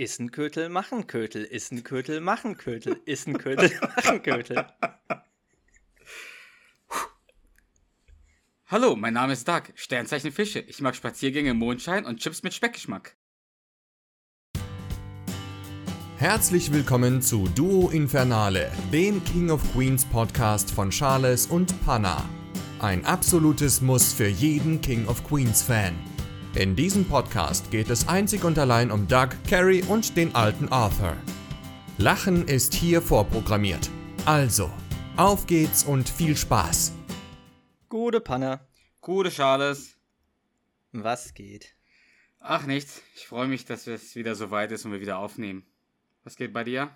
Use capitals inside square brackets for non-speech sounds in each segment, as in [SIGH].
Ist ein Kötel, machen Kötel. Ist ein Kötel, machen Kötel. Ist ein Kötel, [LAUGHS] machen Kötel. Hallo, mein Name ist Doug, Sternzeichen Fische. Ich mag Spaziergänge im Mondschein und Chips mit Speckgeschmack. Herzlich willkommen zu Duo Infernale, dem King of Queens Podcast von Charles und Panna. Ein absolutes Muss für jeden King of Queens Fan. In diesem Podcast geht es einzig und allein um Doug, Carrie und den alten Arthur. Lachen ist hier vorprogrammiert. Also, auf geht's und viel Spaß. Gute Panne. Gute Charles. Was geht? Ach nichts, ich freue mich, dass es wieder so weit ist und wir wieder aufnehmen. Was geht bei dir?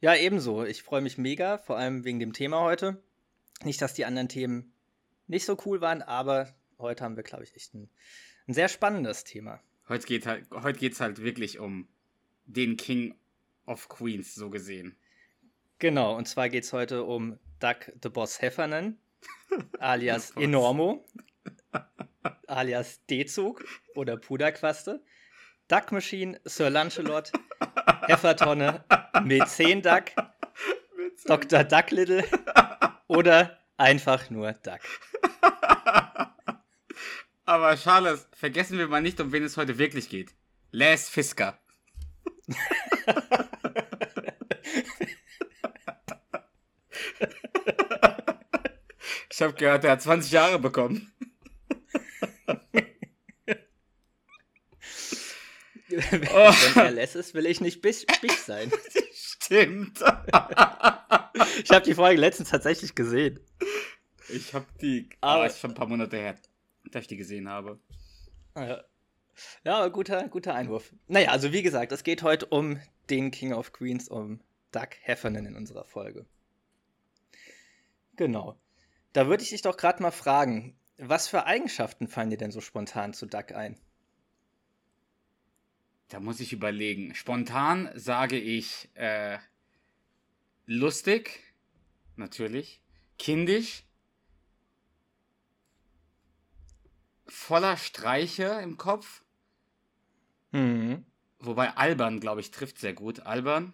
Ja, ebenso. Ich freue mich mega, vor allem wegen dem Thema heute. Nicht, dass die anderen Themen nicht so cool waren, aber heute haben wir, glaube ich, echt ein, ein, sehr spannendes Thema. Heute geht halt, heute geht's halt wirklich um den King of Queens, so gesehen. Genau, und zwar geht es heute um Doug the Boss Heffernan, [LAUGHS] alias Enormo, alias D-Zug oder Puderquaste, Duck Machine, Sir Lancelot, Heffertonne, Mäzen Duck, [LAUGHS] Dr. Duck Little oder einfach nur Duck. Aber Charles, vergessen wir mal nicht, um wen es heute wirklich geht. Les Fisker. [LAUGHS] ich habe gehört, er hat 20 Jahre bekommen. [LAUGHS] Wenn er Les ist, will ich nicht Bisch, Bisch sein. [LAUGHS] Stimmt. ich habe die Folge letztens tatsächlich gesehen. Ich habe die. Aber oh, ist schon ein paar Monate her, dass ich die gesehen habe. Ja, ja guter, guter Einwurf. Naja, also wie gesagt, es geht heute um den King of Queens, um Doug Heffernan in unserer Folge. Genau. Da würde ich dich doch gerade mal fragen, was für Eigenschaften fallen dir denn so spontan zu Doug ein? Da muss ich überlegen. Spontan sage ich äh, lustig, natürlich, kindisch, voller Streiche im Kopf. Mhm. Wobei albern, glaube ich, trifft sehr gut. Albern.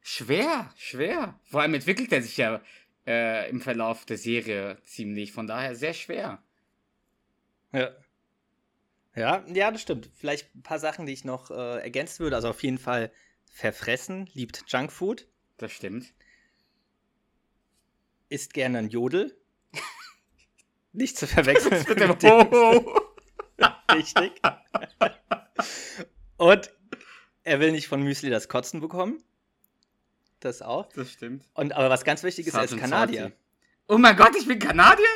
Schwer, schwer. Vor allem entwickelt er sich ja äh, im Verlauf der Serie ziemlich. Von daher sehr schwer. Ja. Ja, ja, das stimmt. Vielleicht ein paar Sachen, die ich noch äh, ergänzen würde. Also auf jeden Fall verfressen, liebt Junkfood. Das stimmt. Isst gerne ein Jodel. Nicht zu verwechseln [LAUGHS] mit dem Ho. Richtig. Und er will nicht von Müsli das Kotzen bekommen. Das auch. Das stimmt. Und aber was ganz wichtig ist, er ist Kanadier. Oh mein Gott, ich bin Kanadier?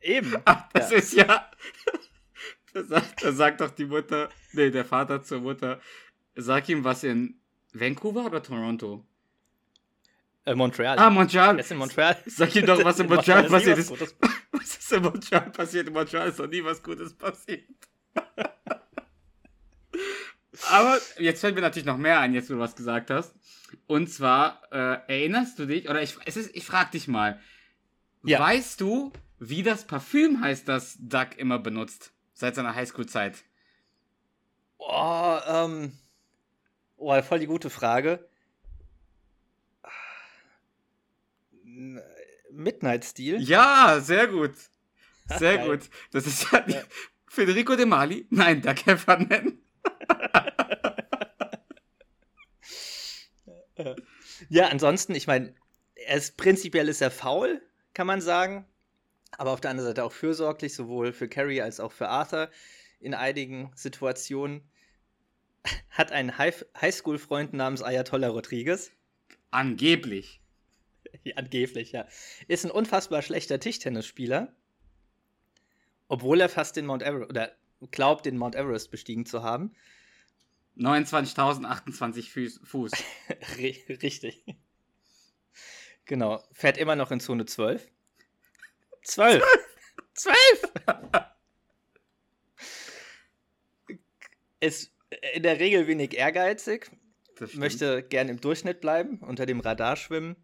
Eben. [LAUGHS] Ach, das ja. ist ja. [LAUGHS] Da sagt, da sagt doch die Mutter, nee, der Vater zur Mutter, sag ihm was in Vancouver oder Toronto? Äh, Montreal. Ah, Montreal. Er ist in Montreal. Sag ihm doch, was in Montreal, passiert ist. Ist in Montreal passiert? In Montreal ist noch nie was Gutes passiert. [LAUGHS] Aber jetzt fällt mir natürlich noch mehr ein, jetzt wo du was gesagt hast. Und zwar, äh, erinnerst du dich, oder ich, es ist, ich frag dich mal, ja. weißt du, wie das Parfüm heißt, das Doug immer benutzt? Seit seiner Highschool-Zeit? Oh, ähm. Oh, voll die gute Frage. Midnight Steel? Ja, sehr gut. Sehr gut. Das ist ja, ja. [LAUGHS] Federico De Mali. Nein, der Heffernan. [LAUGHS] ja, ansonsten, ich meine, er ist prinzipiell ist er faul, kann man sagen. Aber auf der anderen Seite auch fürsorglich, sowohl für Carrie als auch für Arthur in einigen Situationen. [LAUGHS] Hat einen Highschool-Freund namens Ayatollah Rodriguez. Angeblich. Angeblich, ja. Ist ein unfassbar schlechter Tischtennisspieler. Obwohl er fast den Mount Everest oder glaubt, den Mount Everest bestiegen zu haben. 29.028 Fuß. [LAUGHS] Richtig. Genau. Fährt immer noch in Zone 12. 12! 12! Ist in der Regel wenig ehrgeizig. Möchte gern im Durchschnitt bleiben, unter dem Radar schwimmen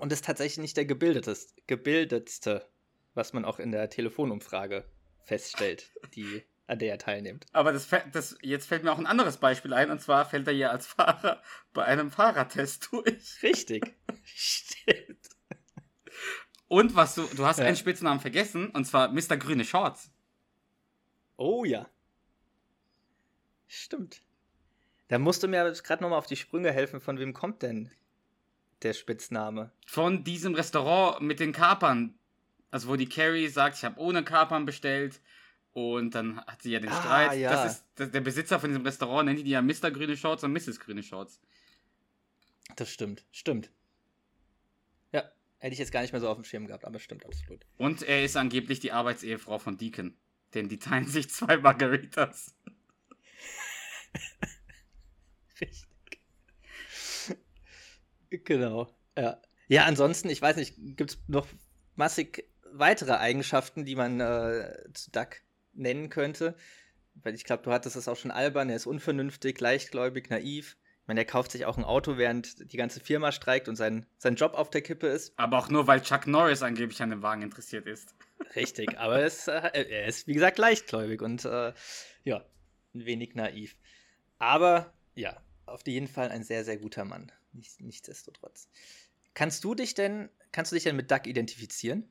und ist tatsächlich nicht der gebildeteste, gebildetste, was man auch in der Telefonumfrage feststellt, die an der er teilnimmt. Aber das, das, jetzt fällt mir auch ein anderes Beispiel ein, und zwar fällt er hier als Fahrer [LAUGHS] bei einem Fahrradtest durch. Richtig. [LAUGHS] Stimmt. Und was du, du hast ja. einen Spitznamen vergessen, und zwar Mr. Grüne Shorts. Oh ja. Stimmt. Da musst du mir gerade nochmal auf die Sprünge helfen, von wem kommt denn der Spitzname? Von diesem Restaurant mit den Kapern. Also wo die Carrie sagt, ich habe ohne Kapern bestellt. Und dann hat sie ja den ah, Streit. Ja. Das ist das, der Besitzer von diesem Restaurant, nennt die ja Mr. Grüne Shorts und Mrs. Grüne Shorts. Das stimmt, stimmt. Ja, hätte ich jetzt gar nicht mehr so auf dem Schirm gehabt, aber stimmt absolut. Und er ist angeblich die Arbeitsehefrau von Deacon. Denn die teilen sich zwei Margaritas. [LAUGHS] Richtig. Genau. Ja. Ja, ansonsten, ich weiß nicht, gibt es noch massig weitere Eigenschaften, die man äh, zu Duck nennen könnte? Weil ich glaube, du hattest es auch schon albern, er ist unvernünftig, leichtgläubig, naiv. Ich meine, er kauft sich auch ein Auto, während die ganze Firma streikt und sein, sein Job auf der Kippe ist. Aber auch nur, weil Chuck Norris angeblich an dem Wagen interessiert ist. Richtig, aber er ist, äh, er ist wie gesagt, leichtgläubig und äh, ja, ein wenig naiv. Aber ja, auf jeden Fall ein sehr, sehr guter Mann. Nichts, nichtsdestotrotz. Kannst du dich denn, kannst du dich denn mit Duck identifizieren?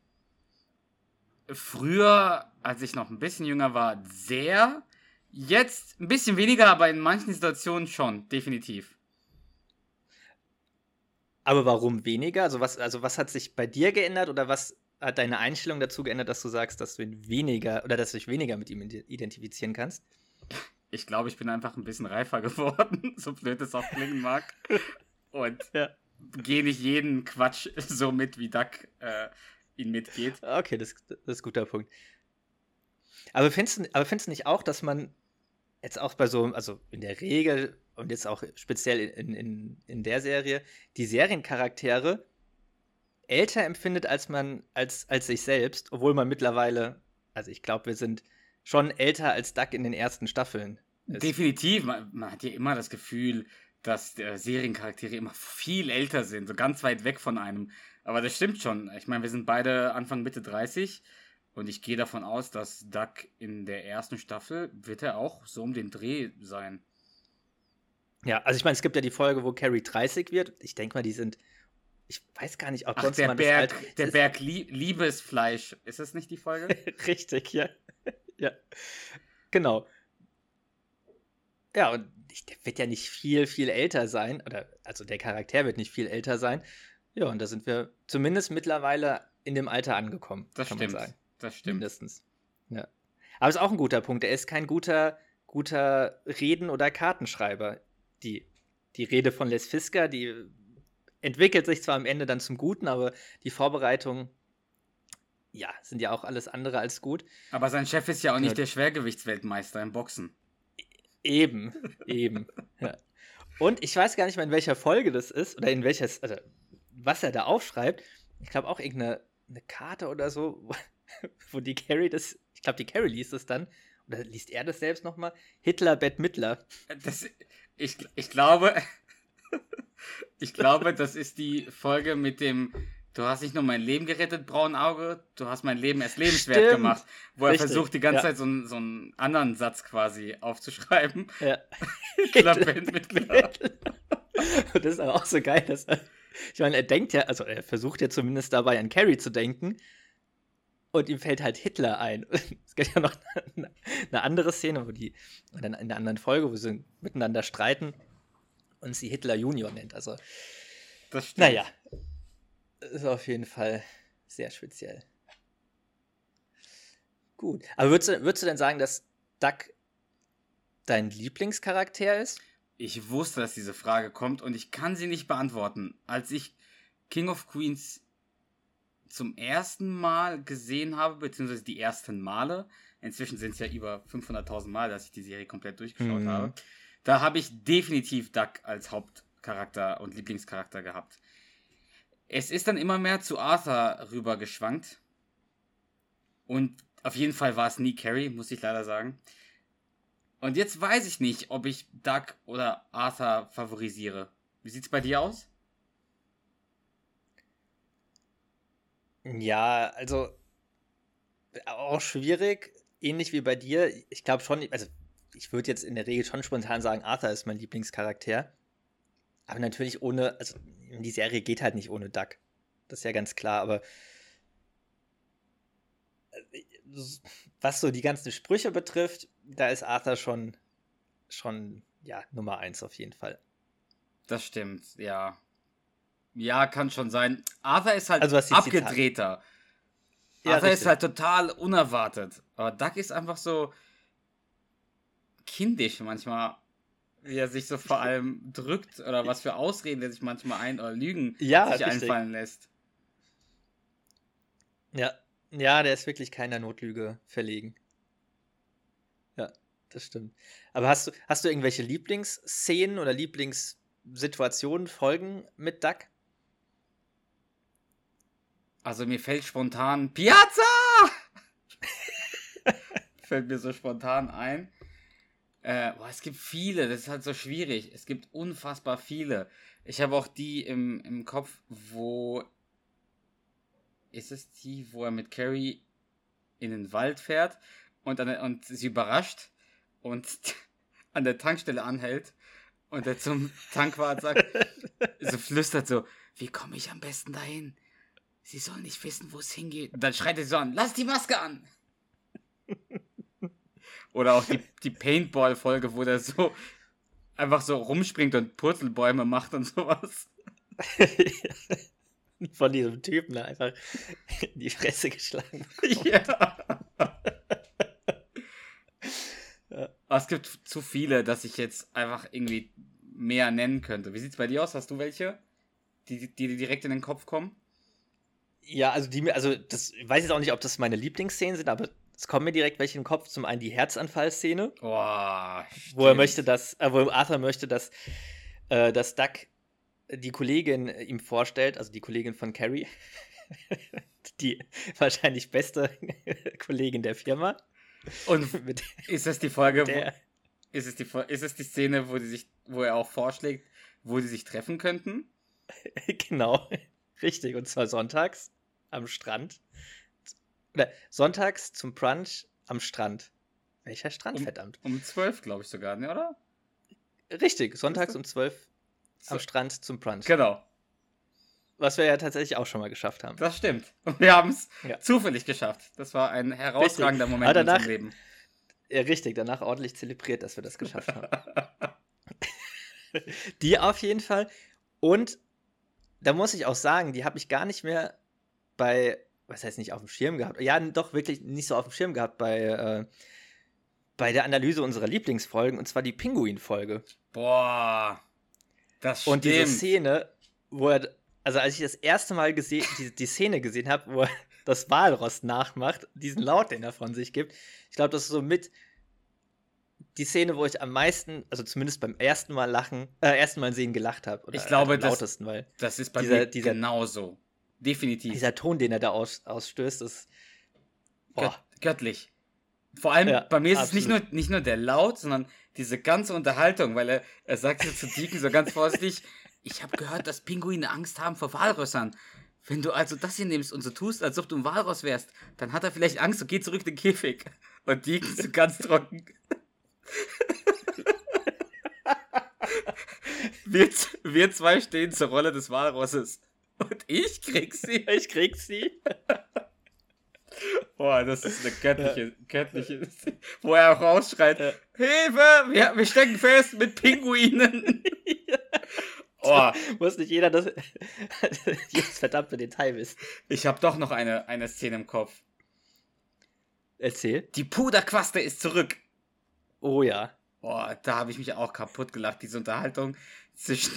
Früher, als ich noch ein bisschen jünger war, sehr. Jetzt ein bisschen weniger, aber in manchen Situationen schon, definitiv. Aber warum weniger? Also was, also was hat sich bei dir geändert oder was hat deine Einstellung dazu geändert, dass du sagst, dass du ihn weniger oder dass du dich weniger mit ihm identifizieren kannst? ich glaube, ich bin einfach ein bisschen reifer [LAUGHS] geworden, so blöd es auch klingen mag. [LAUGHS] Und ja. gehe nicht jeden Quatsch [LAUGHS] so mit, wie Duck äh, ihn mitgeht. Okay, das, das, ist ein guter Punkt. Aber findest, du, aber findest du nicht auch, dass man jetzt auch bei so, also in der Regel und jetzt auch speziell in, in, in der Serie, die Seriencharaktere älter empfindet als man, als, als sich selbst, obwohl man mittlerweile, also ich glaube, wir sind schon älter als Duck in den ersten Staffeln. Ist. Definitiv. Man, man, hat ja immer das Gefühl, dass äh, Seriencharaktere immer viel älter sind, so ganz weit weg von einem. Aber das stimmt schon. Ich meine, wir sind beide Anfang Mitte 30 und ich gehe davon aus, dass Duck in der ersten Staffel wird er auch so um den Dreh sein. Ja, also ich meine, es gibt ja die Folge, wo Carrie 30 wird. Ich denke mal, die sind ich weiß gar nicht, ob Ach, sonst der Berg, halt, der Berg Liebesfleisch. Ist das nicht die Folge? [LAUGHS] Richtig, ja. [LAUGHS] ja. Genau. Ja, und der wird ja nicht viel, viel älter sein. Oder, also der Charakter wird nicht viel älter sein. Ja, und da sind wir zumindest mittlerweile in dem Alter angekommen. Das kann stimmt. Man sagen. Das stimmt. Mindestens. Ja. Aber ist auch ein guter Punkt. Er ist kein guter, guter Reden- oder Kartenschreiber. Die, die Rede von Les Fisker, die entwickelt sich zwar am Ende dann zum Guten, aber die Vorbereitung ja, sind ja auch alles andere als gut. Aber sein Chef ist ja auch nicht der Schwergewichtsweltmeister im Boxen. Eben, eben. Ja. Und ich weiß gar nicht mehr, in welcher Folge das ist oder in welches, also was er da aufschreibt. Ich glaube auch irgendeine eine Karte oder so, wo, [LAUGHS] die Carrie das, ich glaube, die Carrie liest es dann, oder liest er das selbst nochmal? Hitler, Bett, Mittler. Das, ich, ich glaube, [LAUGHS] ich glaube, das ist die Folge mit dem Du hast nicht nur mein Leben gerettet, Braunauge, du hast mein Leben erst lebenswert Stimmt. gemacht. Wo er Richtig. versucht, die ganze ja. Zeit so, einen, so einen anderen Satz quasi aufzuschreiben. Ja. [LAUGHS] Hitler, Hitler. Und das ist aber auch so geil, dass er, ich meine, er denkt ja, also er versucht ja zumindest dabei an Carrie zu denken. Und ihm fällt halt Hitler ein. [LAUGHS] Es gibt ja noch eine, eine andere Szene, wo die, dann in der anderen Folge, wo sie miteinander streiten und sie Hitler Junior nennt. Also, das stimmt. Naja, ist auf jeden Fall sehr speziell. Gut. Aber würdest du, würdest du denn sagen, dass Duck dein Lieblingscharakter ist? Ich wusste, dass diese Frage kommt und ich kann sie nicht beantworten. Als ich King of Queens zum ersten Mal gesehen habe, beziehungsweise die ersten Male, inzwischen sind es ja über 500.000 Mal, dass ich die Serie komplett durchgeschaut mhm. habe, da habe ich definitiv Duck als Hauptcharakter und Lieblingscharakter gehabt. Es ist dann immer mehr zu Arthur rübergeschwankt. Und auf jeden Fall war es nie Carrie, muss ich leider sagen. Und jetzt weiß ich nicht, ob ich Doug oder Arthur favorisiere. Wie sieht's bei dir aus? Ja, also auch schwierig. ähnlich wie bei dir. Ich glaube schon, also ich würde jetzt in der Regel schon spontan sagen, Arthur ist mein Lieblingscharakter. Aber natürlich ohne, also die Serie geht halt nicht ohne Duck. Das ist ja ganz klar, aber was so die ganzen Sprüche betrifft, da ist Arthur schon, schon, ja, Nummer eins auf jeden Fall. Das stimmt, ja. Ja, kann schon sein. Arthur ist halt also, abgedrehter. Ja, Arthur richtig. ist halt total unerwartet. Aber Duck ist einfach so kindisch manchmal, wie er sich so vor allem drückt oder was für Ausreden er sich manchmal ein oder Lügen ja, sich richtig. einfallen lässt. Ja, ja, der ist wirklich keiner Notlüge verlegen. Ja, das stimmt. Aber hast du, hast du irgendwelche Lieblingsszenen oder Lieblingssituationen, Folgen mit Duck? Also mir fällt spontan Piazza! [LAUGHS] fällt mir so spontan ein. Äh, boah, es gibt viele, das ist halt so schwierig. Es gibt unfassbar viele. Ich habe auch die im, im Kopf, wo. Ist es die, wo er mit Carrie in den Wald fährt und, an, und sie überrascht und [LAUGHS] an der Tankstelle anhält und er zum [LAUGHS] Tankwart sagt, so flüstert so, wie komme ich am besten dahin? Sie soll nicht wissen, wo es hingeht. Und dann schreit er so an, lass die Maske an! [LAUGHS] Oder auch die, die Paintball-Folge, wo der so einfach so rumspringt und Purzelbäume macht und sowas. Von diesem Typen da einfach in die Fresse geschlagen. ja. ja. Es gibt zu viele, dass ich jetzt einfach irgendwie mehr nennen könnte. Wie sieht's bei dir aus? Hast du welche, die, die direkt in den Kopf kommen? Ja, also die mir, also das ich weiß jetzt auch nicht, ob das meine Lieblingsszenen sind, aber es kommen mir direkt welche in den Kopf. Zum einen die Herzanfallszene. Oh, wo er möchte, dass, äh, wo Arthur möchte, dass, äh, dass Duck die Kollegin ihm vorstellt, also die Kollegin von Carrie. [LAUGHS] die wahrscheinlich beste [LAUGHS] Kollegin der Firma. Und [LAUGHS] ist das die Folge, wo, ist, es die, ist es die Szene, wo, die sich, wo er auch vorschlägt, wo sie sich treffen könnten? genau, richtig. Und zwar sonntags am Strand. Oder sonntags zum Brunch am Strand. Welcher Strand, um, verdammt? Um zwölf, glaube ich sogar, ne, oder? Richtig, sonntags um zwölf am Strand zum Brunch. Genau. Was wir ja tatsächlich auch schon mal geschafft haben. Das stimmt. Und wir haben es ja. zufällig geschafft. Das war ein herausragender richtig. Moment danach, in unserem Leben. Ja, richtig. Danach ordentlich zelebriert, dass wir das geschafft haben. [LAUGHS] die auf jeden Fall. Und da muss ich auch sagen, die habe ich gar nicht mehr bei was heißt nicht auf dem Schirm gehabt? Ja, doch wirklich nicht so auf dem Schirm gehabt bei, äh, bei der Analyse unserer Lieblingsfolgen, und zwar die Pinguin-Folge. Boah, das stimmt. Und diese Szene, wo er, also als ich das erste Mal gesehen, die, die Szene gesehen habe, wo er [LAUGHS] das Walross nachmacht, diesen Laut, den er von sich gibt, ich glaube, das ist so mit die Szene, wo ich am meisten, also zumindest beim ersten Mal lachen, äh, ersten Mal sehen gelacht habe. Ich glaube, am lautesten, das, weil das ist bei dieser, mir dieser, genauso. Definitiv. Dieser Ton, den er da aus, ausstößt, ist Gött, göttlich. Vor allem ja, bei mir ist absolut. es nicht nur, nicht nur der Laut, sondern diese ganze Unterhaltung, weil er, er sagt so zu Deacon so ganz vorsichtig, ich habe gehört, dass Pinguine Angst haben vor Walrössern. Wenn du also das hier nimmst und so tust, als ob du ein Walross wärst, dann hat er vielleicht Angst und geht zurück in den Käfig. Und Deacon so ganz trocken. wir, wir zwei stehen zur Rolle des Walrosses. Und ich krieg sie. Ich krieg sie. Boah, das ist eine göttliche, göttliche, [LAUGHS] wo er auch rausschreit, ja. Hilfe, wir, wir stecken fest mit Pinguinen. [LAUGHS] Oh. Muss nicht jeder das [LAUGHS] jedes verdammte Detail wissen. Ich habe doch noch eine, eine Szene im Kopf. Erzähl. Die Puderquaste ist zurück. Oh ja. Boah, da habe ich mich auch kaputt gelacht, diese Unterhaltung zwischen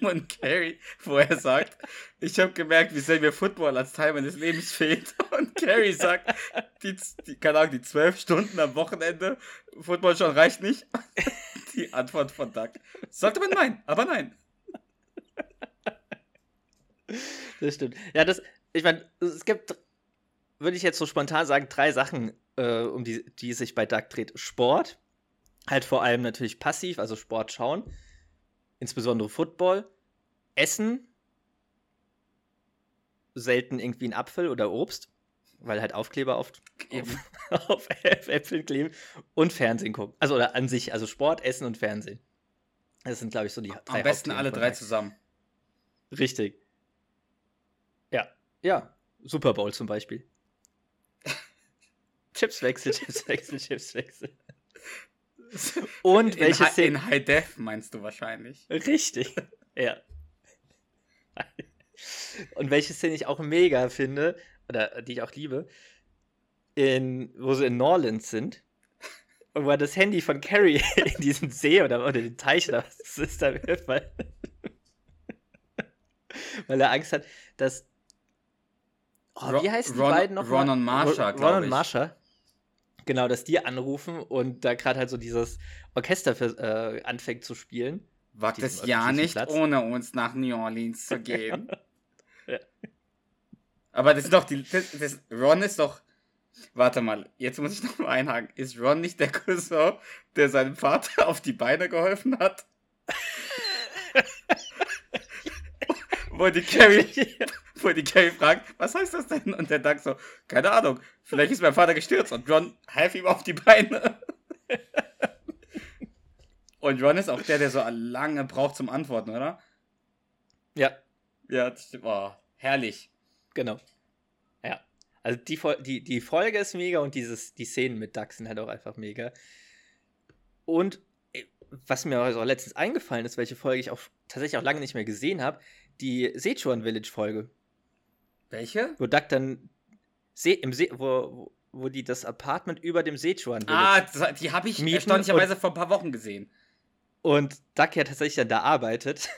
und Carrie, wo er sagt, ich habe gemerkt, wie sehr mir Football als Teil meines Lebens fehlt. [LAUGHS] Und Carrie sagt, die, die, keine Ahnung, die zwölf Stunden am Wochenende, Football schon reicht nicht. [LAUGHS] Die Antwort von Doug. Sollte man nein, aber nein. Das stimmt. Ja, das, ich meine, es gibt, würde ich jetzt so spontan sagen, drei Sachen, äh, um die, die sich bei Doug dreht. Sport, halt vor allem natürlich passiv, also Sport schauen insbesondere Football, Essen, selten irgendwie ein Apfel oder Obst. weil halt Aufkleber auf, [LAUGHS] auf, auf Äpfeln kleben und Fernsehen gucken. Also oder an sich, also Sport, Essen und Fernsehen. Das sind, glaube ich, so die drei Am besten alle drei zusammen. Richtig. Ja, ja. Super Bowl zum Beispiel. [LAUGHS] Chipswechsel, Chipswechsel, Chipswechsel. [LAUGHS] Und in welche Szene? In High Def meinst du wahrscheinlich. Richtig, [LAUGHS] ja. Und welche Szene ich auch mega finde, oder die ich auch liebe, in, wo sie in Norlands sind und wo er das Handy von Carrie [LAUGHS] in diesen See oder, oder den Teich oder was das ist da wirft, weil, weil er Angst hat, dass. Oh, wie heißen Ron, die beiden noch? Ron und Marsha, Ron, Ron und Marsha. Genau, dass die anrufen und da gerade halt so dieses Orchester für, äh, anfängt zu spielen. Wagt es ja nicht, Platz. ohne uns nach New Orleans zu gehen. [LAUGHS] ja. Aber das ist doch die. Das, das, Ron ist doch. Warte mal, jetzt muss ich noch mal einhaken. Ist Ron nicht der Cousin, der seinem Vater [LAUGHS] auf die Beine geholfen hat? [LAUGHS] wo die Carrie, wo die Carrie fragt, was heißt das denn? Und der Doug so, keine Ahnung, vielleicht ist mein Vater gestürzt und Ron half ihm auf die Beine. [LAUGHS] und Ron ist auch der, der so lange braucht zum Antworten, oder? Ja. Ja, das stimmt. Oh, herrlich. Genau. Ja. Also die, die, die Folge ist mega und dieses, die Szenen mit Duck sind halt auch einfach mega. Und äh, was mir auch letztens eingefallen ist, welche Folge ich auch tatsächlich auch lange nicht mehr gesehen habe, die Sichuan Village Folge. Welche? Wo Duck dann See, im See, wo, wo die das Apartment über dem Village. Ah, die habe ich erstaunlicherweise vor ein paar Wochen gesehen. Und Duck ja tatsächlich dann da arbeitet.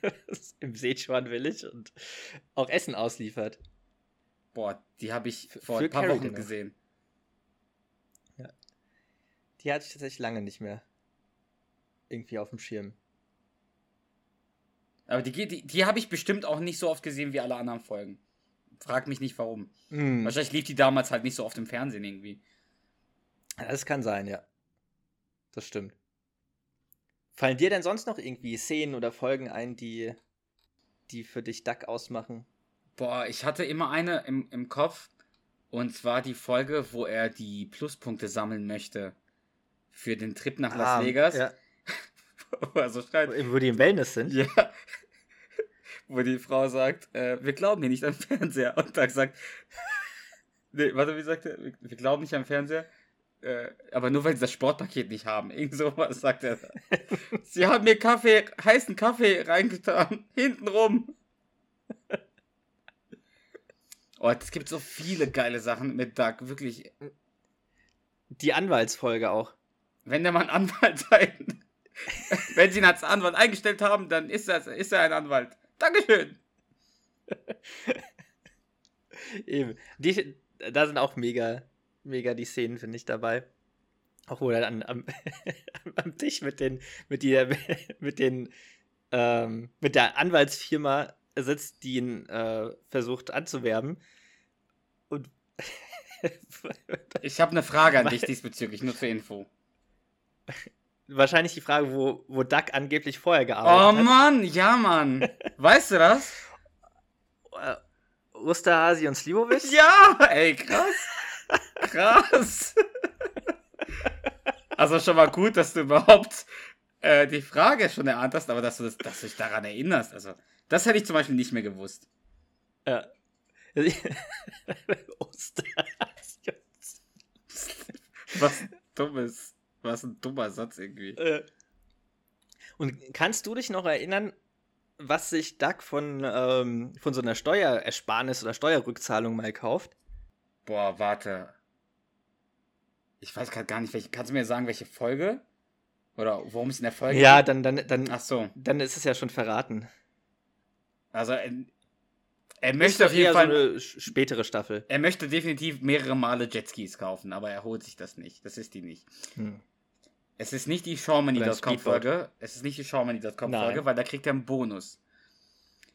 [LAUGHS] Im Sichuan Village und auch Essen ausliefert. Boah, die habe ich vor Für ein paar Carrie Wochen gesehen. Ja. Die hatte ich tatsächlich lange nicht mehr irgendwie auf dem Schirm. Aber die, die, die habe ich bestimmt auch nicht so oft gesehen wie alle anderen Folgen. Frag mich nicht warum. Mm. Wahrscheinlich lief die damals halt nicht so oft im Fernsehen irgendwie. Das kann sein, ja. Das stimmt. Fallen dir denn sonst noch irgendwie Szenen oder Folgen ein, die, die für dich Duck ausmachen? Boah, ich hatte immer eine im, im Kopf. Und zwar die Folge, wo er die Pluspunkte sammeln möchte. Für den Trip nach Las ah, Vegas. Ja. [LAUGHS] wo er so schreit. Wo die im Wellness sind? Ja. Wo die Frau sagt, äh, wir glauben hier nicht am Fernseher. Und Doug sagt, [LAUGHS] nee, warte, wie sagt er? Wir glauben nicht am Fernseher. Äh, aber nur weil sie das Sportpaket nicht haben. [LAUGHS] Irgend sowas sagt er. sie haben mir Kaffee, heißen Kaffee reingetan. Hintenrum. Oh, es gibt so viele geile Sachen mit Doug, wirklich. Die Anwaltsfolge auch. Wenn der mal ein Anwalt sein [LAUGHS] Wenn Sie ihn als Anwalt eingestellt haben, dann ist er, ist er ein Anwalt. Dankeschön. [LAUGHS] Eben. Die, da sind auch mega, mega die Szenen, finde ich, dabei. Auch wo er dann am, [LAUGHS] am Tisch mit den, mit die, [LAUGHS] mit den, ähm, mit der Anwaltsfirma sitzt, die ihn äh, versucht anzuwerben. Und ich habe eine Frage an dich diesbezüglich, nur zur Info wahrscheinlich die Frage, wo, wo Duck angeblich vorher gearbeitet oh, hat. Oh Mann, ja Mann. [LAUGHS] Weißt du das? Äh, Osterhasi und Slivovich? Ja, ey, krass. Krass. also schon mal gut, dass du überhaupt äh, die Frage schon erahnt hast, aber dass du, das, dass du dich daran erinnerst. Also, das hätte ich zum Beispiel nicht mehr gewusst. Ja. [LAUGHS] Osterhasi. Was dummes. Was ein dummer Satz irgendwie. Äh. Und kannst du dich noch erinnern, was sich Duck von, ähm, von so einer Steuerersparnis oder Steuerrückzahlung mal kauft? Boah, warte. Ich weiß gerade gar nicht, welche. Kannst du mir sagen, welche Folge? Oder worum es in der Folge Ja, dann, dann, dann, Ach so. dann ist es ja schon verraten. Also, er, er möchte auf jeden Fall. So eine spätere Staffel. Er möchte definitiv mehrere Male Jetskis kaufen, aber er holt sich das nicht. Das ist die nicht. Hm. Es ist nicht die Shawmoney.com-Folge. Es ist nicht die Shawmoney.com-Folge, weil da kriegt er einen Bonus.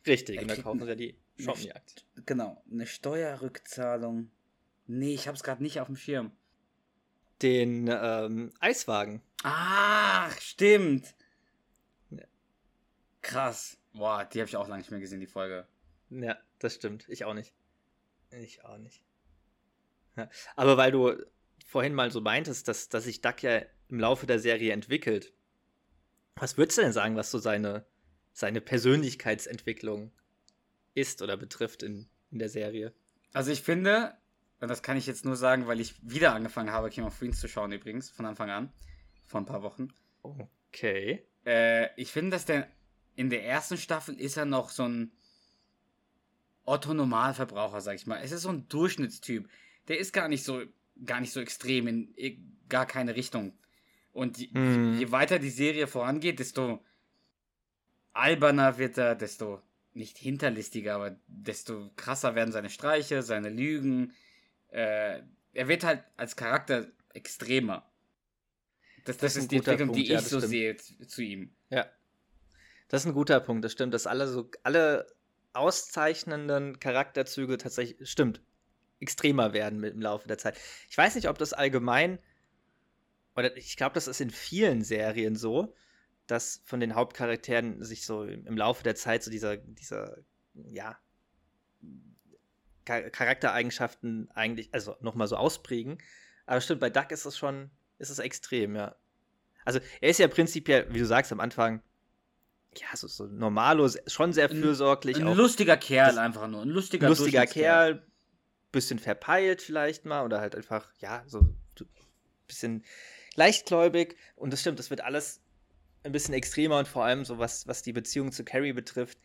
Richtig, und da kaufen sie ja die Shawmoney-Aktie. Genau, eine Steuerrückzahlung. Nee, ich hab's gerade nicht auf dem Schirm. Den ähm, Eiswagen. Ach, stimmt. Ja. Krass. Boah, die habe ich auch lange nicht mehr gesehen, die Folge. Ja, das stimmt. Ich auch nicht. Ich auch nicht. Ja, aber weil du vorhin mal so meintest, dass, dass sich Duck ja im Laufe der Serie entwickelt. Was würdest du denn sagen, was so seine, seine Persönlichkeitsentwicklung ist oder betrifft in, in der Serie? Also ich finde, und das kann ich jetzt nur sagen, weil ich wieder angefangen habe, King of Queens zu schauen übrigens, von Anfang an, vor ein paar Wochen. Okay. Äh, ich finde, dass der in der ersten Staffel ist er noch so ein Otto-Normalverbraucher, sag ich mal. Es ist so ein Durchschnittstyp. Der ist gar nicht so, gar nicht so extrem in gar keine Richtung. Und je, hm. je weiter die Serie vorangeht, desto alberner wird er, desto nicht hinterlistiger, aber desto krasser werden seine Streiche, seine Lügen. Äh, er wird halt als Charakter extremer. Das, das, das ist die Entwicklung, Punkt. die ja, ich so stimmt. sehe zu ihm. Ja. Das ist ein guter Punkt, das stimmt, dass alle so alle auszeichnenden Charakterzüge tatsächlich stimmt extremer werden mit im Laufe der Zeit. Ich weiß nicht, ob das allgemein oder ich glaube, das ist in vielen Serien so, dass von den Hauptcharakteren sich so im Laufe der Zeit so dieser dieser ja Charaktereigenschaften eigentlich also noch mal so ausprägen. Aber stimmt, bei Duck ist es schon ist es extrem, ja. Also er ist ja prinzipiell, wie du sagst am Anfang, ja, so, so normalo, schon sehr fürsorglich. Ein, ein lustiger Kerl einfach nur. Ein lustiger, lustiger Kerl, bisschen verpeilt vielleicht mal oder halt einfach, ja, so ein bisschen leichtgläubig. Und das stimmt, das wird alles ein bisschen extremer und vor allem so was, was die Beziehung zu Carrie betrifft,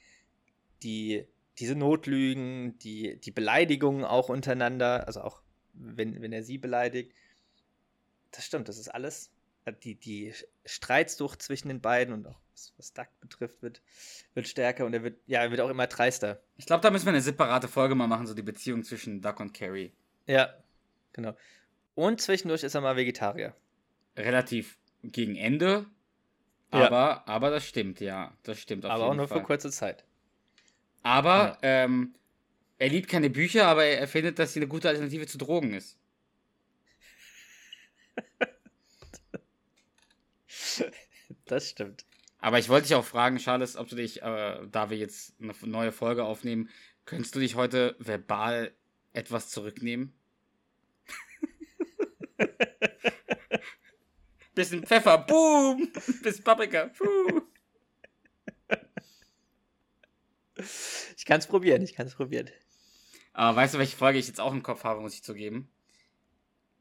die, diese Notlügen, die, die Beleidigungen auch untereinander, also auch wenn, wenn er sie beleidigt. Das stimmt, das ist alles äh, die, die Streitsucht zwischen den beiden und auch was, was Duck betrifft, wird, wird stärker und er wird, ja, er wird auch immer dreister. Ich glaube, da müssen wir eine separate Folge mal machen, so die Beziehung zwischen Duck und Carrie. Ja, genau. Und zwischendurch ist er mal Vegetarier. Relativ gegen Ende, aber, ja. aber das stimmt, ja. Das stimmt Aber auch nur Fall. für kurze Zeit. Aber ja. ähm, er liebt keine Bücher, aber er findet, dass sie eine gute Alternative zu Drogen ist. [LAUGHS] das stimmt. Aber ich wollte dich auch fragen, Charles, ob du dich, äh, da wir jetzt eine neue Folge aufnehmen, könntest du dich heute verbal etwas zurücknehmen? [LAUGHS] Bisschen Pfeffer, boom! Bisschen Paprika, puh. Ich kann es probieren, ich kann es probieren. Aber weißt du, welche Folge ich jetzt auch im Kopf habe, muss ich zugeben?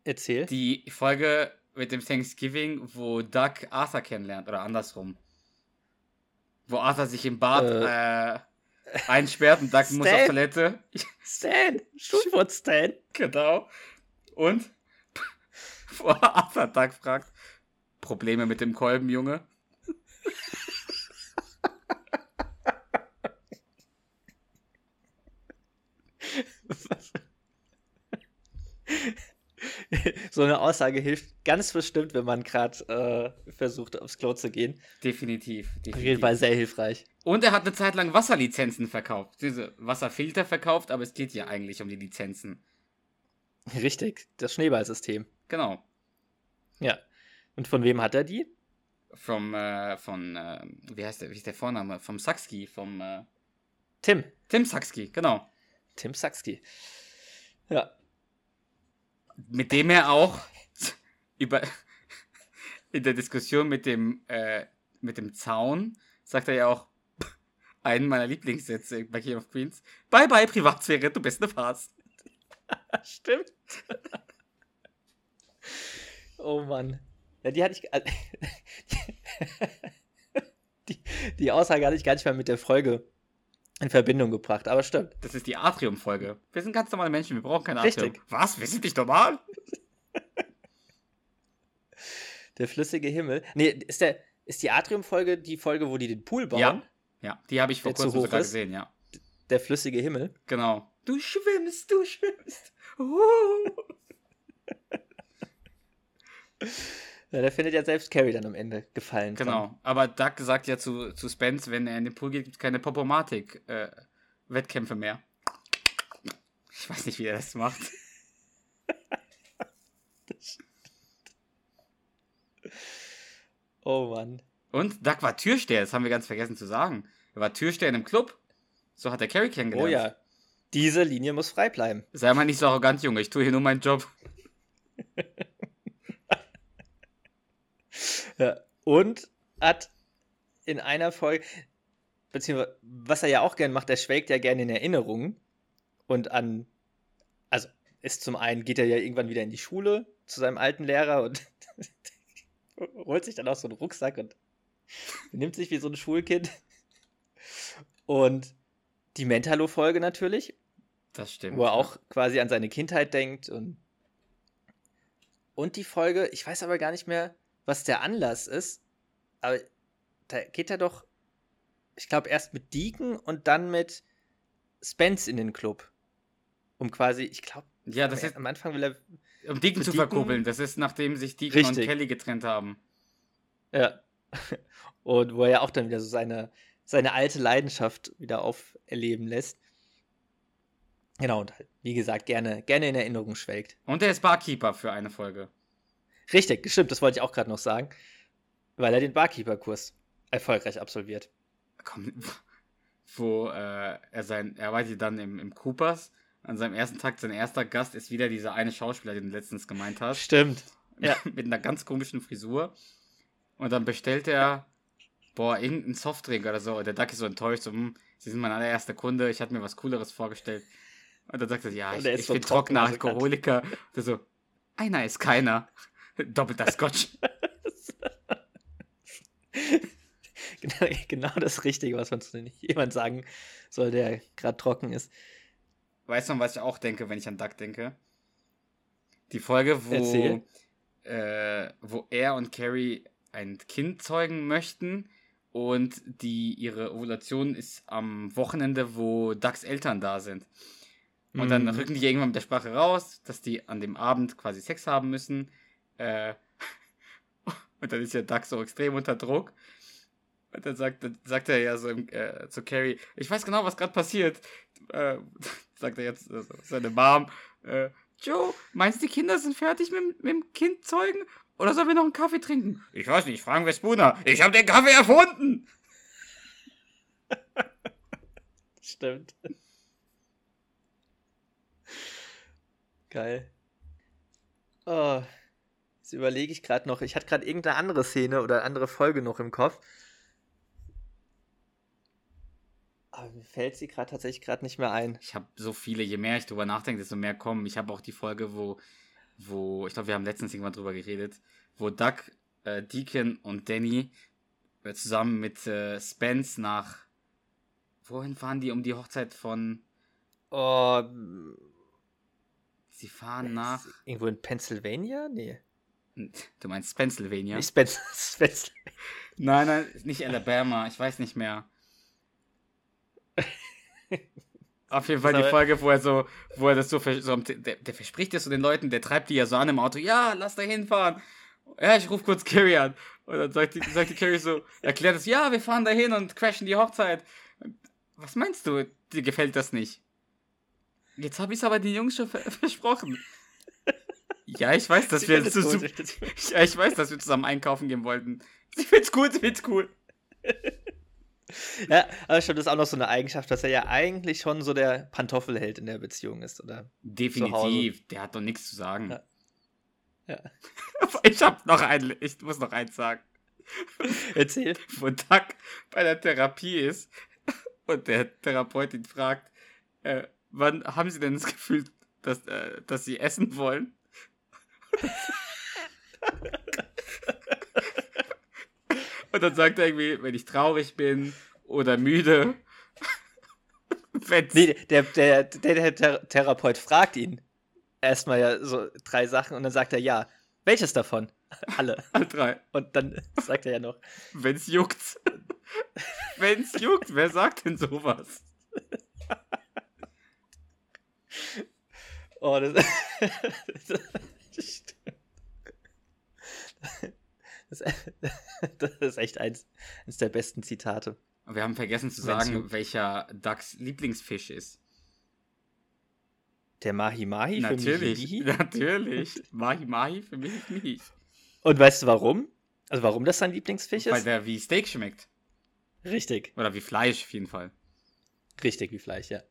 Erzähl. Die Folge mit dem Thanksgiving, wo Doug Arthur kennenlernt, oder andersrum. Wo Arthur sich im Bad äh. Äh, einsperrt und Doug Stan. muss auf Toilette. Stan! Schulwort Stan! Genau. Und [LAUGHS] wo Arthur Doug fragt, Probleme mit dem Kolben, Junge? [LAUGHS] So eine Aussage hilft ganz bestimmt, wenn man gerade äh, versucht, aufs Klo zu gehen. Definitiv, definitiv. Auf jeden Fall sehr hilfreich. Und er hat eine Zeit lang Wasserlizenzen verkauft. Diese Wasserfilter verkauft, aber es geht ja eigentlich um die Lizenzen. Richtig, das Schneeballsystem. Genau. Ja. Und von wem hat er die? Vom, äh, von, äh, wie heißt der, wie ist der Vorname? Vom Saxki, vom, äh, Tim. Tim Saxki, genau. Tim Saxki. Ja mit dem er auch [LAUGHS] über [LAUGHS] in der Diskussion mit dem äh, mit dem Zaun sagt er ja auch [LAUGHS] einen meiner Lieblingssätze bei King of Queens. Bye bye Privatsphäre, du bist eine Farce. Stimmt. oh Mann. Ja, die hatte ich. [LAUGHS] die, die Aussage hatte ich gar nicht mal mit der Folge in Verbindung gebracht, aber stimmt. Das ist die Atrium-Folge. Wir sind ganz normale Menschen, wir brauchen kein Atrium. Richtig. Was? Wir sind nicht normal? [LAUGHS] der flüssige Himmel. Nee, ist, der, ist die Atrium-Folge die Folge, wo die den Pool bauen? Ja, ja die habe ich vor kurzem sogar ist? gesehen, ja. Der flüssige Himmel? Genau. Du schwimmst, du schwimmst. Oh. [LAUGHS] Ja, der findet ja selbst Carrie dann am Ende gefallen. Genau, von. aber Doug sagt ja zu, zu Spence, wenn er in den Pool geht, gibt es keine Popomatik-Wettkämpfe äh, mehr. Ich weiß nicht, wie er das macht. oh Mann. Und Doug war Türsteher, das haben wir ganz vergessen zu sagen. Er war Türsteher in einem Club. So hat er Carrie kennengelernt. Oh ja. diese Linie muss frei bleiben. Sei mal nicht so arrogant, Junge. Ich tue hier nur meinen Job. [LAUGHS] ja. Und hat in einer Folge, beziehungsweise was er ja auch gern macht, er schwelgt ja gerne in Erinnerungen und an, also ist zum einen, geht er ja irgendwann wieder in die Schule zu seinem alten Lehrer und [LAUGHS] holt sich dann auch so einen Rucksack und nimmt sich wie so ein Schulkind. Und die Mentalo-Folge natürlich. Das stimmt. Wo er auch quasi an seine Kindheit denkt und und die Folge, ich weiß aber gar nicht mehr, was der Anlass ist, aber da geht er doch, ich glaube, erst mit Deacon und dann mit Spence in den Club. Um quasi, ich glaube, ja, das ist, am Anfang will er. Um Deacon zu verkuppeln, das ist nachdem sich Deacon richtig. und Kelly getrennt haben. Ja. Und wo er ja auch dann wieder so seine, seine alte Leidenschaft wieder auferleben lässt. Genau, und halt, wie gesagt, gerne, gerne in Erinnerung schwelgt. Und er ist Barkeeper für eine Folge. Richtig, stimmt, das wollte ich auch gerade noch sagen. Weil er den Barkeeper-Kurs erfolgreich absolviert. Komm, [LAUGHS] wo äh, er sein, er war dann im, im Coopers. An seinem ersten Tag, sein erster Gast ist wieder dieser eine Schauspieler, den du letztens gemeint hast. Stimmt. [LAUGHS] Ja. Mit einer ganz komischen Frisur. Und dann bestellt er, boah, irgendeinen Softdrink oder so. Und der Duck ist so enttäuscht, so, hm, Sie sind mein allererster Kunde, ich hatte mir was Cooleres vorgestellt. Und dann sagt er, ja, ich, ich so bin trockener Alkoholiker. Und so, einer ist keiner. Doppelter Scotch. [LAUGHS] genau, genau, das Richtige, was man zu jemand sagen soll, der gerade trocken ist. Weißt du, was ich auch denke, wenn ich an Duck denke? Die Folge, wo, äh, wo er und Carrie ein Kind zeugen möchten und die ihre Ovulation ist am Wochenende, wo Ducks Eltern da sind. Und dann mhm. rücken die irgendwann mit der Sprache raus, dass die an dem Abend quasi Sex haben müssen. Äh, [LAUGHS] und dann ist ja Duck so extrem unter Druck. Und dann sagt, dann sagt er ja so äh, zu Carrie, ich weiß genau, was gerade passiert. Äh, [LAUGHS] sagt er jetzt also seine Mom, äh, Joe, meinst du, die Kinder sind fertig mit, mit dem Kind zeugen? Oder sollen wir noch einen Kaffee trinken? Ich weiß nicht, fragen wir Spooner. Ich habe den Kaffee erfunden! [LAUGHS] Stimmt. Geil. Oh, jetzt überlege ich gerade noch. Ich hatte gerade irgendeine andere Szene oder andere Folge noch im Kopf. Aber mir fällt sie gerade tatsächlich gerade nicht mehr ein. Ich habe so viele, je mehr ich drüber nachdenke, desto mehr kommen. Ich habe auch die Folge, wo, wo, ich glaube, wir haben letztens irgendwann drüber geredet, wo Doug, äh, Deacon und Danny äh, zusammen mit äh, Spence nach. Wohin fahren die um die Hochzeit von. Oh. Sie fahren nach. Irgendwo in Pennsylvania? Nee. Du meinst Pennsylvania? Nicht Spencer. [LAUGHS] nein, nein, nicht Alabama. Ich weiß nicht mehr. Auf jeden Fall die Folge, wo er so, wo er das so, so der, der, verspricht das so den Leuten, der treibt die ja so an im Auto, ja, lass da hinfahren. Ja, ich ruf kurz Carrie an. Und dann sagt die, sagt die Carrie so, erklärt es, ja, wir fahren da hin und crashen die Hochzeit. Was meinst du? Dir gefällt das nicht? Jetzt habe ich es aber den Jungs schon [LAUGHS] versprochen. Ja, ich weiß, dass wir zu, ja, ich weiß, dass wir zusammen einkaufen gehen wollten. Sie find's cool, sie find's cool. ja, aber schon das ist auch noch so eine Eigenschaft, dass er ja eigentlich schon so der Pantoffelheld in der Beziehung ist, oder? Definitiv, der hat doch nichts zu sagen. Ja. ja. [LAUGHS] ich hab noch ein, ich muss noch eins sagen. Erzähl. [LAUGHS] Wo Doug bei der Therapie ist [LAUGHS] und der Therapeut ihn fragt, äh, wann haben Sie denn das Gefühl, dass, äh, dass Sie essen wollen? Und dann sagt er irgendwie, wenn ich traurig bin oder müde. [LAUGHS] nee, der, der, der, der Therapeut fragt ihn erstmal ja so drei Sachen und dann sagt er ja. Welches davon? [LAUGHS] Alle. Alle drei. Und dann [LAUGHS] sagt er ja noch. Wenn's juckt. Wenn's juckt, wer sagt denn sowas? oh, das, das. [LAUGHS] Das, ist echt eins, eins der besten Zitate. Wir haben vergessen zu sagen, du... welcher Ducks Lieblingsfisch ist. Der Mahi Mahi natürlich, für mich [LAUGHS] Natürlich, Mahi Mahi für mich mich. Und weißt du warum? Also warum das sein Lieblingsfisch ist? Weil der wie Steak schmeckt. Richtig. Oder wie Fleisch auf jeden Fall. Richtig, wie Fleisch, ja.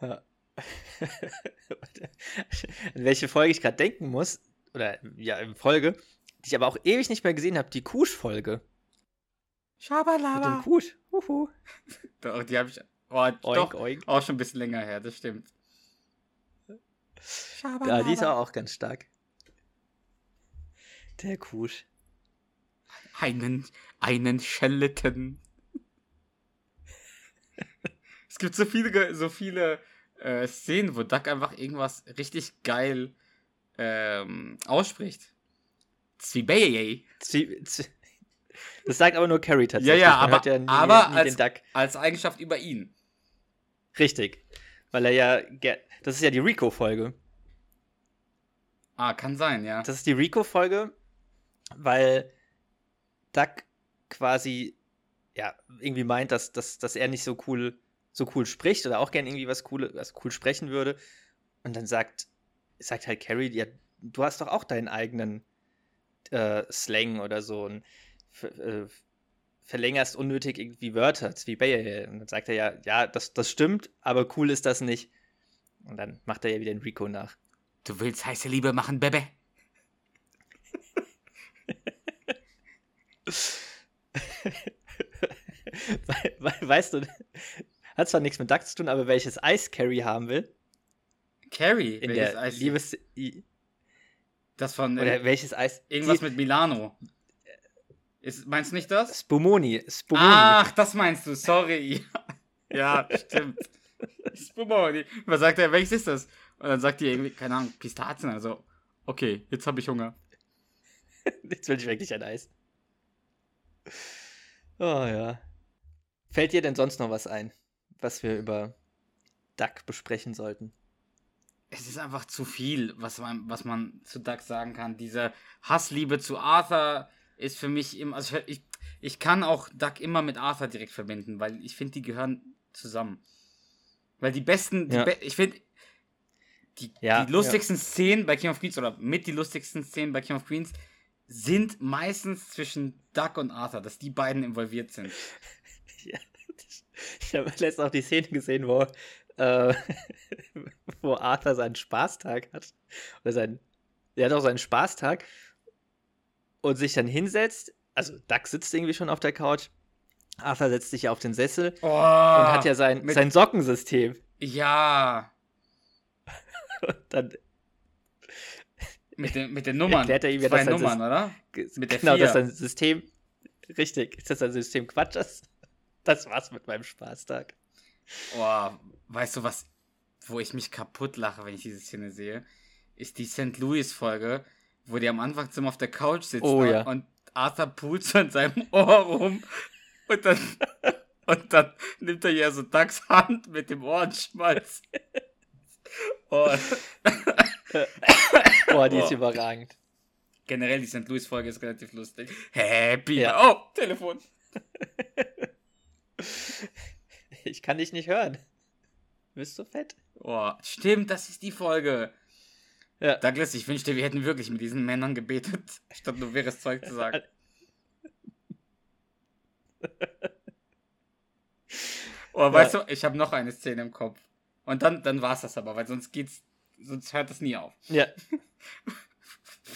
Ja. [LAUGHS] An welche Folge ich gerade denken muss, oder ja, in Folge, die ich aber auch ewig nicht mehr gesehen habe, die Kusch-Folge. Schabalala. Mit dem Kusch. Huhu. [LAUGHS] Doch, die habe ich oh, Oink, doch, oink. auch schon ein bisschen länger her, das stimmt. Ja, die ist auch ganz stark. Der Kusch. Einen, einen Skeleton. [LAUGHS] es gibt so viele, so viele äh, Szenen, wo Duck einfach irgendwas richtig geil ähm, ausspricht. Zwiebelje. Zwie Zwie das sagt aber nur Carrie Ja, tatsächlich. ja, Man aber, ja nie, aber nie als, den Duck. als Eigenschaft über ihn. Richtig. Weil er ja. Das ist ja die Rico-Folge. Ah, kann sein, ja. Das ist die Rico-Folge, weil Duck quasi ja irgendwie meint, dass, dass, dass er nicht so cool, so cool spricht oder auch gern irgendwie was cool, was cool sprechen würde. Und dann sagt, sagt halt Carrie, ja, du hast doch auch deinen eigenen äh, Slang oder so und äh, verlängerst unnötig irgendwie Wörter, Zwiebelje. Und dann sagt er ja, ja, das, das stimmt, aber cool ist das nicht. Und dann macht er ja wieder den Rico nach. Du willst heiße Liebe machen, Bebe? [LAUGHS] We we weißt du, hat zwar nichts mit Duck zu tun, aber welches Eis Carrie haben will, Carrie, in welches der Eis? Liebes... das von Oder äh, welches Eis... irgendwas die- mit Milano. Ist, meinst du nicht das? Spumoni. Spumoni. Ach, das meinst du, sorry. [LAUGHS] Ja, stimmt. Spumoni. Was sagt er, welches ist das? Und dann sagt die irgendwie, keine Ahnung, Pistazien. Also, okay, jetzt habe ich Hunger. [LAUGHS] Jetzt will ich wirklich ein Eis. Oh ja. Fällt dir denn sonst noch was ein, was wir über Duck besprechen sollten? Es ist einfach zu viel, was man, was man zu Doug sagen kann. Diese Hassliebe zu Arthur ist für mich immer. Also ich, ich kann auch Doug immer mit Arthur direkt verbinden, weil ich finde, die gehören zusammen. Weil die besten, die Ja. be ich finde, die, Ja, die lustigsten Szenen bei King of Queens oder mit die lustigsten Szenen bei King of Queens sind meistens zwischen Doug und Arthur, dass die beiden involviert sind. Ich habe letztens auch die Szene gesehen, wo, äh, [LAUGHS] wo Arthur seinen Spaßtag hat. Oder sein, er hat auch seinen Spaßtag und sich dann hinsetzt. Also, Duck sitzt irgendwie schon auf der Couch. Arthur setzt sich auf den Sessel Oh, und hat ja sein, sein Sockensystem. ja, [LAUGHS] Und dann mit den, mit den Nummern. Erklärt er ihm ja, Zwei dass er Nummern, das- oder? Mit der genau, vier. dass sein System. Richtig, dass sein System Quatsch ist. Das war's mit meinem Spaßtag. Oh, weißt du was, wo ich mich kaputt lache, wenn ich diese Szene sehe, ist die St. Louis-Folge, wo die am Anfang zum auf der Couch sitzen Oh, ja. und Arthur pult so in seinem [LAUGHS] Ohr rum und dann, [LAUGHS] und dann nimmt er ja so Ducks Hand mit dem Ohrenschmalz. [LAUGHS] Oh, Boah, die ist Oh. überragend. generell die St. Louis-Folge ist relativ lustig. Happy. Ja. Oh, Telefon. [LAUGHS] Ich kann dich nicht hören. Bist du fett? Oh, stimmt, das ist die Folge. Ja. Douglas, ich wünschte, wir hätten wirklich mit diesen Männern gebetet, [LAUGHS] statt nur wirres Zeug zu sagen. [LAUGHS] Oh, weißt du, ich habe noch eine Szene im Kopf. Und dann, dann war es das aber, weil sonst geht's, sonst hört das nie auf. Ja.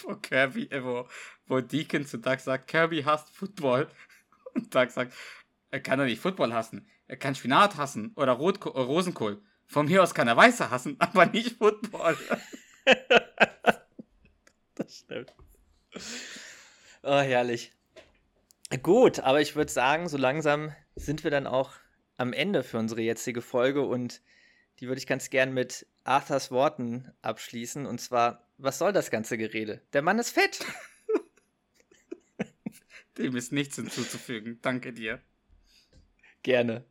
Wo Kirby, äh, wo, wo Deacon zu Doug sagt, Kirby hasst Football. Und Doug sagt, er kann doch nicht Football hassen. Er kann Spinat hassen oder Rotko äh, Rosenkohl. Von mir aus kann er Weiße hassen, [LAUGHS] aber nicht Football. [LAUGHS] Das stimmt. Oh, herrlich. Gut, aber ich würde sagen, so langsam sind wir dann auch am Ende für unsere jetzige Folge und die würde ich ganz gern mit Arthurs Worten abschließen. Und zwar, was soll das ganze Gerede? Der Mann ist fett. [LAUGHS] Dem ist nichts hinzuzufügen. Danke dir. Gerne.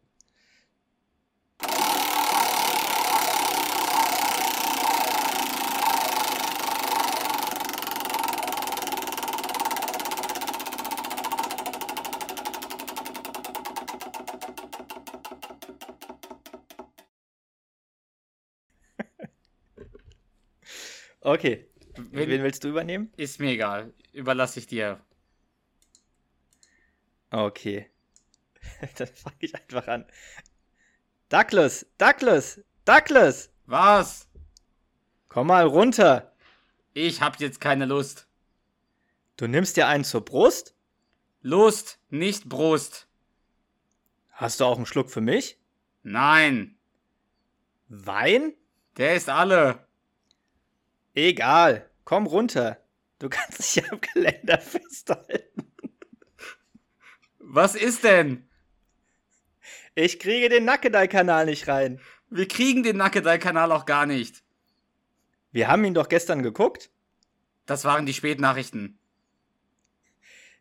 [LAUGHS] Okay. Wenn- Wen willst du übernehmen? Ist mir egal. Überlasse ich dir. Okay. [LAUGHS] Dann fange ich einfach an. Douglas, Douglas, Douglas! Was? Komm mal runter. Ich hab jetzt keine Lust. Du nimmst dir einen zur Brust? Lust, nicht Brust. Hast du auch einen Schluck für mich? Nein. Wein? Der ist alle. Egal. Komm runter. Du kannst dich am Geländer festhalten. Was ist denn? Ich kriege den Nackedei-Kanal nicht rein. Wir kriegen den Nackedei-Kanal auch gar nicht. Wir haben ihn doch gestern geguckt. Das waren die Spätnachrichten.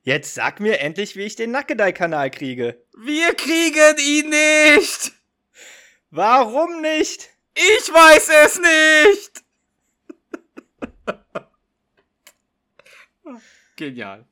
Jetzt sag mir endlich, wie ich den Nackedei-Kanal kriege. Wir kriegen ihn nicht! Warum nicht? Ich weiß es nicht! [LAUGHS] Genial.